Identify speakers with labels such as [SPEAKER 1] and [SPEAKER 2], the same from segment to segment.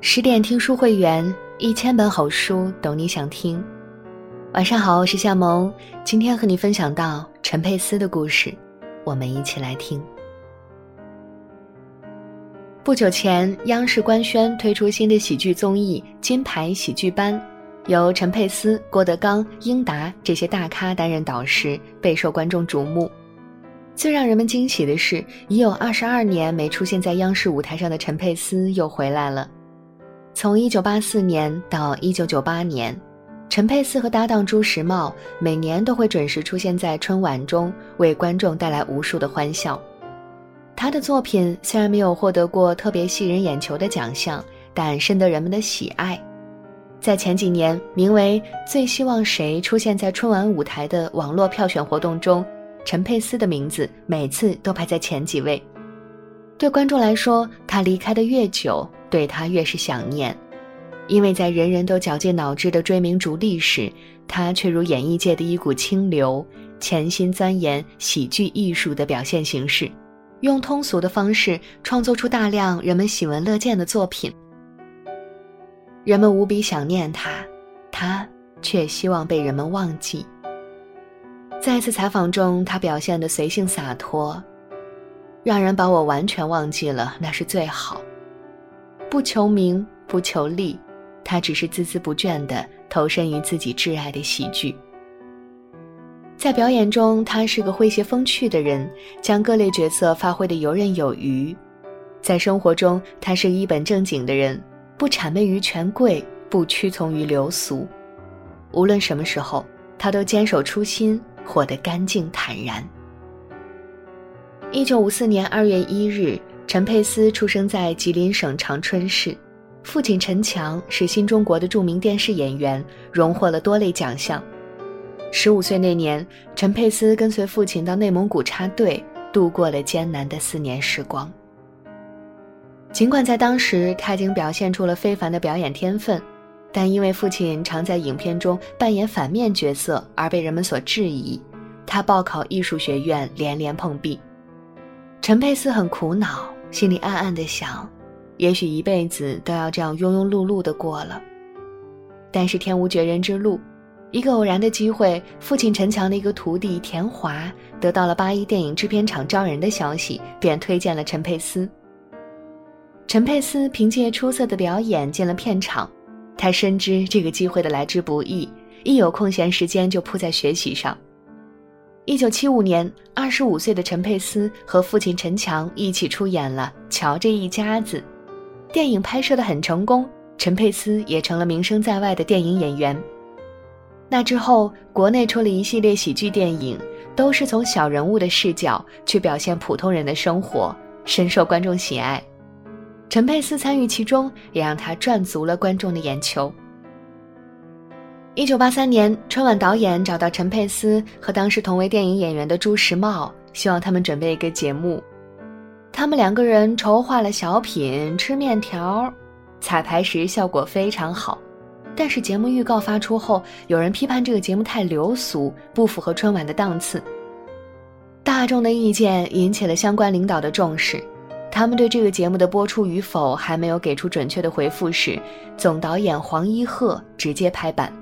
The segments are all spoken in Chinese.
[SPEAKER 1] 十点听书会员，一千本好书，懂你想听。晚上好，我是夏萌，今天和你分享到陈佩斯的故事，我们一起来听。不久前，央视官宣推出新的喜剧综艺《金牌喜剧班》，由陈佩斯、郭德纲、英达这些大咖担任导师，备受观众瞩目。最让人们惊喜的是，已有二十二年没出现在央视舞台上的陈佩斯又回来了。从一九八四年到一九九八年，陈佩斯和搭档朱时茂每年都会准时出现在春晚中，为观众带来无数的欢笑。他的作品虽然没有获得过特别吸人眼球的奖项，但深得人们的喜爱。在前几年，名为“最希望谁出现在春晚舞台”的网络票选活动中。陈佩斯的名字每次都排在前几位，对观众来说，他离开的越久，对他越是想念，因为在人人都绞尽脑汁的追名逐利时，他却如演艺界的一股清流，潜心钻研喜剧艺术的表现形式，用通俗的方式创作出大量人们喜闻乐见的作品。人们无比想念他，他却希望被人们忘记。在一次采访中，他表现的随性洒脱，让人把我完全忘记了，那是最好。不求名，不求利，他只是孜孜不倦地投身于自己挚爱的喜剧。在表演中，他是个诙谐风趣的人，将各类角色发挥得游刃有余；在生活中，他是一本正经的人，不谄媚于权贵，不屈从于流俗。无论什么时候，他都坚守初心。活得干净坦然。一九五四年二月一日，陈佩斯出生在吉林省长春市，父亲陈强是新中国的著名电视演员，荣获了多类奖项。十五岁那年，陈佩斯跟随父亲到内蒙古插队，度过了艰难的四年时光。尽管在当时他已经表现出了非凡的表演天分。但因为父亲常在影片中扮演反面角色而被人们所质疑，他报考艺术学院连连碰壁。陈佩斯很苦恼，心里暗暗的想，也许一辈子都要这样庸庸碌碌的过了。但是天无绝人之路，一个偶然的机会，父亲陈强的一个徒弟田华得到了八一电影制片厂招人的消息，便推荐了陈佩斯。陈佩斯凭借出色的表演进了片场。他深知这个机会的来之不易，一有空闲时间就扑在学习上。一九七五年，二十五岁的陈佩斯和父亲陈强一起出演了《瞧这一家子》，电影拍摄的很成功，陈佩斯也成了名声在外的电影演员。那之后，国内出了一系列喜剧电影，都是从小人物的视角去表现普通人的生活，深受观众喜爱。陈佩斯参与其中，也让他赚足了观众的眼球。一九八三年，春晚导演找到陈佩斯和当时同为电影演员的朱时茂，希望他们准备一个节目。他们两个人筹划了小品《吃面条》，彩排时效果非常好。但是节目预告发出后，有人批判这个节目太流俗，不符合春晚的档次。大众的意见引起了相关领导的重视。他们对这个节目的播出与否还没有给出准确的回复时，总导演黄一鹤直接拍板，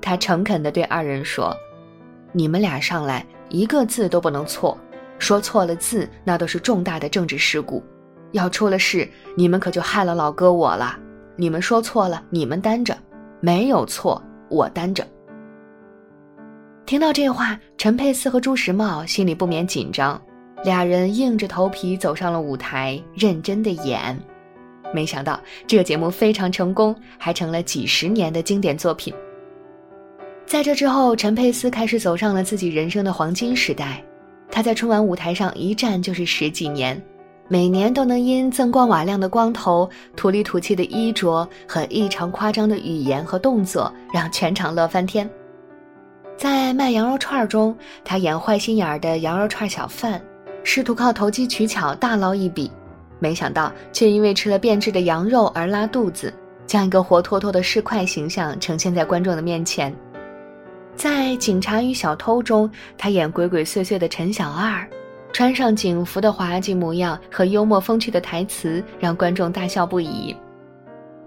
[SPEAKER 1] 他诚恳地对二人说：“你们俩上来一个字都不能错，说错了字那都是重大的政治事故，要出了事你们可就害了老哥我了。你们说错了你们担着，没有错我担着。”听到这话，陈佩斯和朱时茂心里不免紧张。俩人硬着头皮走上了舞台，认真的演。没想到这个节目非常成功，还成了几十年的经典作品。在这之后，陈佩斯开始走上了自己人生的黄金时代。他在春晚舞台上一站就是十几年，每年都能因锃光瓦亮的光头、土里土气的衣着和异常夸张的语言和动作，让全场乐翻天。在卖羊肉串中，他演坏心眼儿的羊肉串小贩。试图靠投机取巧大捞一笔，没想到却因为吃了变质的羊肉而拉肚子，将一个活脱脱的市侩形象呈现在观众的面前。在《警察与小偷》中，他演鬼鬼祟祟的陈小二，穿上警服的滑稽模样和幽默风趣的台词，让观众大笑不已。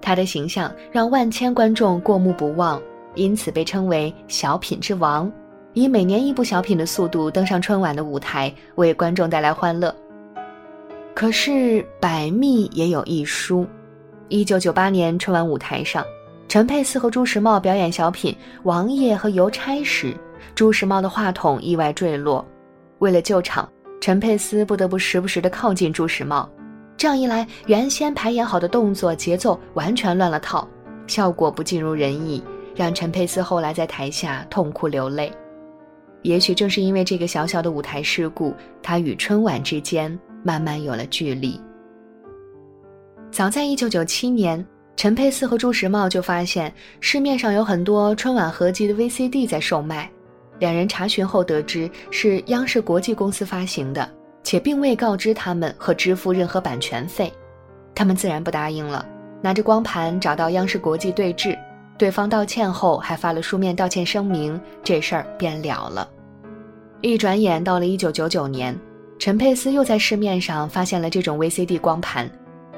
[SPEAKER 1] 他的形象让万千观众过目不忘，因此被称为“小品之王”，以每年一部小品的速度登上春晚的舞台，为观众带来欢乐。可是百密也有一疏，一九九八年春晚舞台上，陈佩斯和朱时茂表演小品《王爷和邮差》时，朱时茂的话筒意外坠落，为了救场，陈佩斯不得不时不时地靠近朱时茂。这样一来，原先排演好的动作节奏完全乱了套，效果不尽如人意，让陈佩斯后来在台下痛哭流泪。也许正是因为这个小小的舞台事故，他与春晚之间慢慢有了距离。早在1997年，陈佩斯和朱时茂就发现市面上有很多春晚合集的 VCD 在售卖，两人查询后得知是央视国际公司发行的。且并未告知他们和支付任何版权费，他们自然不答应了。拿着光盘找到央视国际对质，对方道歉后还发了书面道歉声明，这事儿便了了。一转眼到了一九九九年，陈佩斯又在市面上发现了这种 VCD 光盘，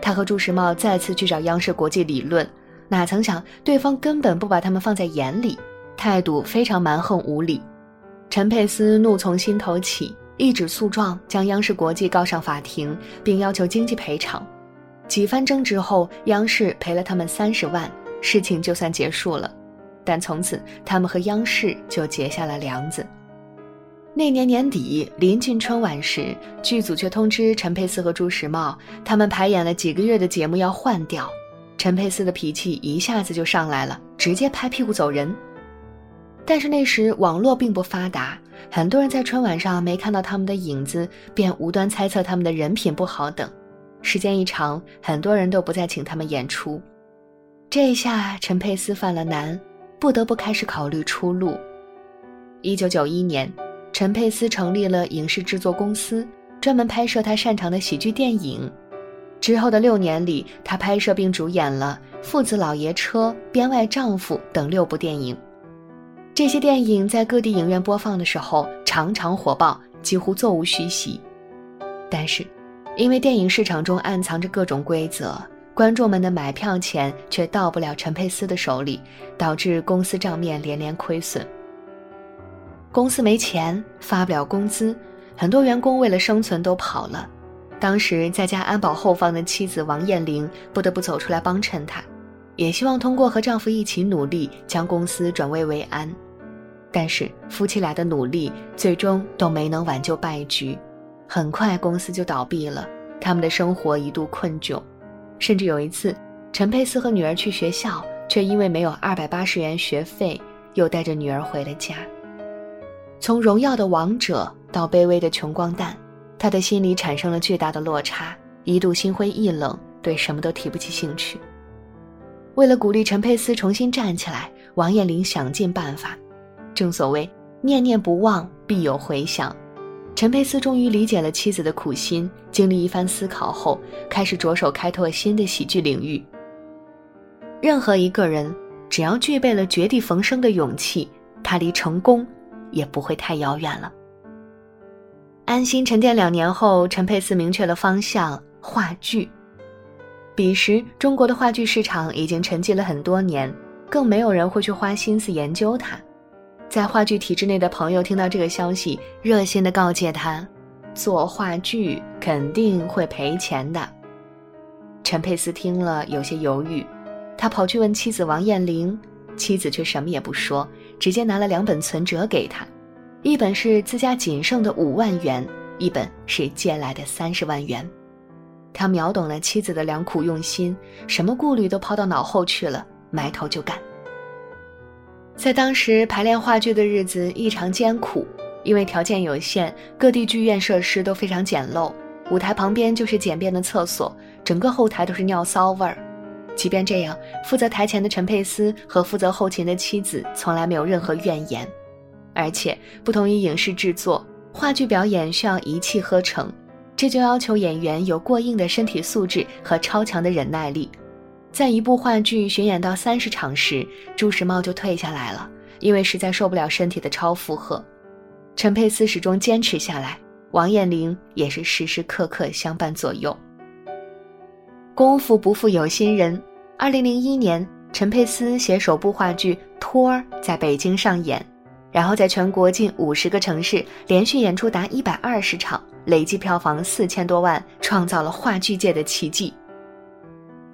[SPEAKER 1] 他和朱时茂再次去找央视国际理论，哪曾想对方根本不把他们放在眼里，态度非常蛮横无理。陈佩斯怒从心头起。一纸诉状将央视国际告上法庭，并要求经济赔偿。几番争执后，央视赔了他们三十万，事情就算结束了。但从此，他们和央视就结下了梁子。那年年底，临近春晚时，剧组却通知陈佩斯和朱时茂，他们排演了几个月的节目要换掉。陈佩斯的脾气一下子就上来了，直接拍屁股走人。但是那时网络并不发达。很多人在春晚上没看到他们的影子，便无端猜测他们的人品不好等。时间一长，很多人都不再请他们演出。这一下陈佩斯犯了难，不得不开始考虑出路。一九九一年，陈佩斯成立了影视制作公司，专门拍摄他擅长的喜剧电影。之后的六年里，他拍摄并主演了《父子老爷车》《编外丈夫》等六部电影。这些电影在各地影院播放的时候，常常火爆，几乎座无虚席。但是，因为电影市场中暗藏着各种规则，观众们的买票钱却到不了陈佩斯的手里，导致公司账面连连亏损。公司没钱，发不了工资，很多员工为了生存都跑了。当时在家安保后方的妻子王艳玲不得不走出来帮衬他，也希望通过和丈夫一起努力，将公司转危为安。但是夫妻俩的努力最终都没能挽救败局，很快公司就倒闭了。他们的生活一度困窘，甚至有一次，陈佩斯和女儿去学校，却因为没有二百八十元学费，又带着女儿回了家。从荣耀的王者到卑微的穷光蛋，他的心里产生了巨大的落差，一度心灰意冷，对什么都提不起兴趣。为了鼓励陈佩斯重新站起来，王彦霖想尽办法。正所谓念念不忘，必有回响。陈佩斯终于理解了妻子的苦心，经历一番思考后，开始着手开拓新的喜剧领域。任何一个人，只要具备了绝地逢生的勇气，他离成功也不会太遥远了。安心沉淀两年后，陈佩斯明确了方向：话剧。彼时，中国的话剧市场已经沉寂了很多年，更没有人会去花心思研究它。在话剧体制内的朋友听到这个消息，热心的告诫他：“做话剧肯定会赔钱的。”陈佩斯听了有些犹豫，他跑去问妻子王艳玲，妻子却什么也不说，直接拿了两本存折给他，一本是自家仅剩的五万元，一本是借来的三十万元。他秒懂了妻子的良苦用心，什么顾虑都抛到脑后去了，埋头就干。在当时排练话剧的日子异常艰苦，因为条件有限，各地剧院设施都非常简陋，舞台旁边就是简便的厕所，整个后台都是尿骚味儿。即便这样，负责台前的陈佩斯和负责后勤的妻子从来没有任何怨言。而且不同于影视制作，话剧表演需要一气呵成，这就要求演员有过硬的身体素质和超强的忍耐力。在一部话剧巡演到三十场时，朱时茂就退下来了，因为实在受不了身体的超负荷。陈佩斯始终坚持下来，王彦霖也是时时刻刻相伴左右。功夫不负有心人，二零零一年，陈佩斯携首部话剧《托儿》在北京上演，然后在全国近五十个城市连续演出达一百二十场，累计票房四千多万，创造了话剧界的奇迹。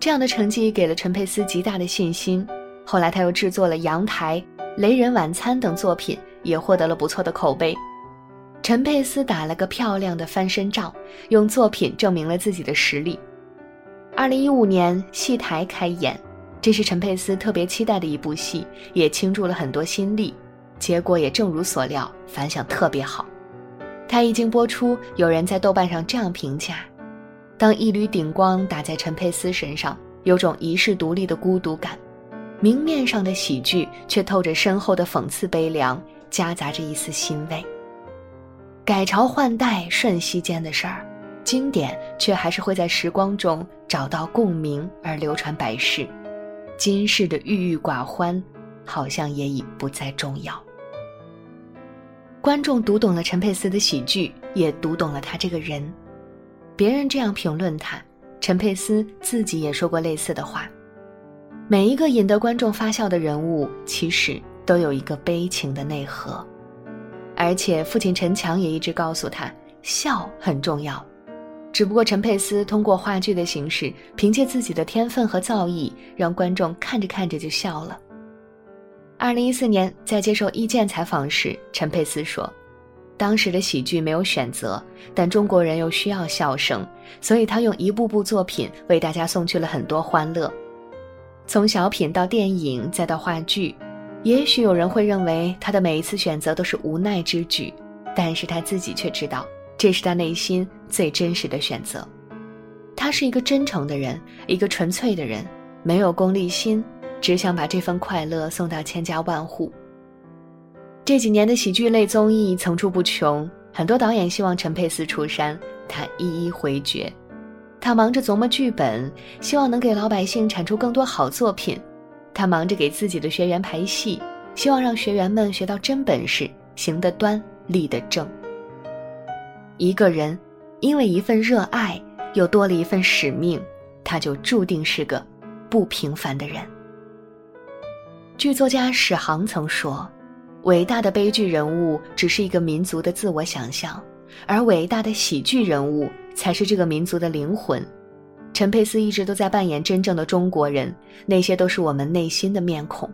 [SPEAKER 1] 这样的成绩给了陈佩斯极大的信心。后来他又制作了《阳台》《雷人晚餐》等作品，也获得了不错的口碑。陈佩斯打了个漂亮的翻身仗，用作品证明了自己的实力。二零一五年戏台开演，这是陈佩斯特别期待的一部戏，也倾注了很多心力。结果也正如所料，反响特别好。他一经播出，有人在豆瓣上这样评价：当一缕顶光打在陈佩斯身上，有种遗世独立的孤独感。明面上的喜剧，却透着深厚的讽刺悲凉，夹杂着一丝欣慰。改朝换代瞬息间的事儿，经典却还是会在时光中找到共鸣而流传百世。今世的郁郁寡欢，好像也已不再重要。观众读懂了陈佩斯的喜剧，也读懂了他这个人。别人这样评论他，陈佩斯自己也说过类似的话。每一个引得观众发笑的人物，其实都有一个悲情的内核，而且父亲陈强也一直告诉他，笑很重要。只不过陈佩斯通过话剧的形式，凭借自己的天分和造诣，让观众看着看着就笑了。二零一四年在接受《意见》采访时，陈佩斯说：“当时的喜剧没有选择，但中国人又需要笑声，所以他用一部部作品为大家送去了很多欢乐。”从小品到电影，再到话剧，也许有人会认为他的每一次选择都是无奈之举，但是他自己却知道，这是他内心最真实的选择。他是一个真诚的人，一个纯粹的人，没有功利心，只想把这份快乐送到千家万户。这几年的喜剧类综艺层出不穷，很多导演希望陈佩斯出山，他一一回绝。他忙着琢磨剧本，希望能给老百姓产出更多好作品；他忙着给自己的学员排戏，希望让学员们学到真本事，行得端，立得正。一个人因为一份热爱，又多了一份使命，他就注定是个不平凡的人。剧作家史航曾说：“伟大的悲剧人物只是一个民族的自我想象，而伟大的喜剧人物。”才是这个民族的灵魂。陈佩斯一直都在扮演真正的中国人，那些都是我们内心的面孔。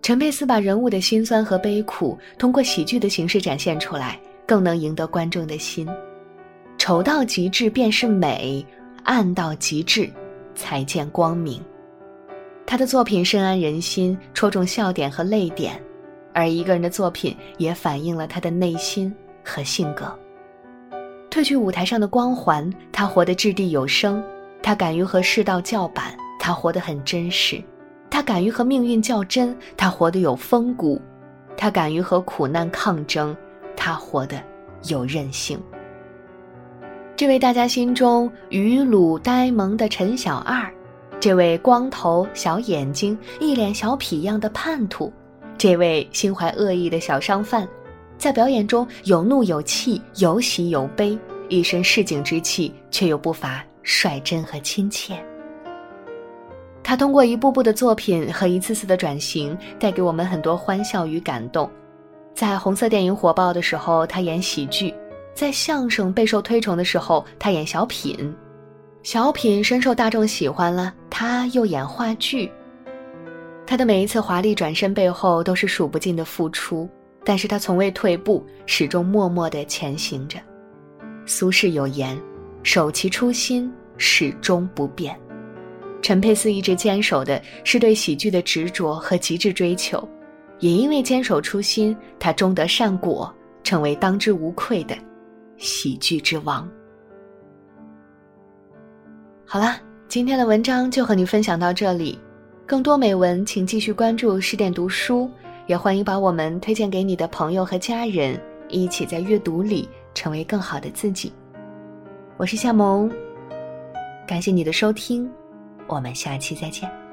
[SPEAKER 1] 陈佩斯把人物的辛酸和悲苦通过喜剧的形式展现出来，更能赢得观众的心。丑到极致便是美，暗到极致才见光明。他的作品深谙人心，戳中笑点和泪点，而一个人的作品也反映了他的内心和性格。褪去舞台上的光环，他活得掷地有声；他敢于和世道叫板，他活得很真实；他敢于和命运较真，他活得有风骨；他敢于和苦难抗争，他活得有韧性。这位大家心中愚鲁呆萌的陈小二，这位光头小眼睛、一脸小痞样的叛徒，这位心怀恶意的小商贩。在表演中有怒有气，有喜有悲，一身市井之气，却又不乏率真和亲切。他通过一步步的作品和一次次的转型，带给我们很多欢笑与感动。在红色电影火爆的时候，他演喜剧；在相声备受推崇的时候，他演小品。小品深受大众喜欢了，他又演话剧。他的每一次华丽转身背后，都是数不尽的付出。但是他从未退步，始终默默地前行着。苏轼有言：“守其初心，始终不变。”陈佩斯一直坚守的是对喜剧的执着和极致追求，也因为坚守初心，他终得善果，成为当之无愧的喜剧之王。好啦，今天的文章就和你分享到这里，更多美文请继续关注十点读书。也欢迎把我们推荐给你的朋友和家人，一起在阅读里成为更好的自己。我是夏萌，感谢你的收听，我们下期再见。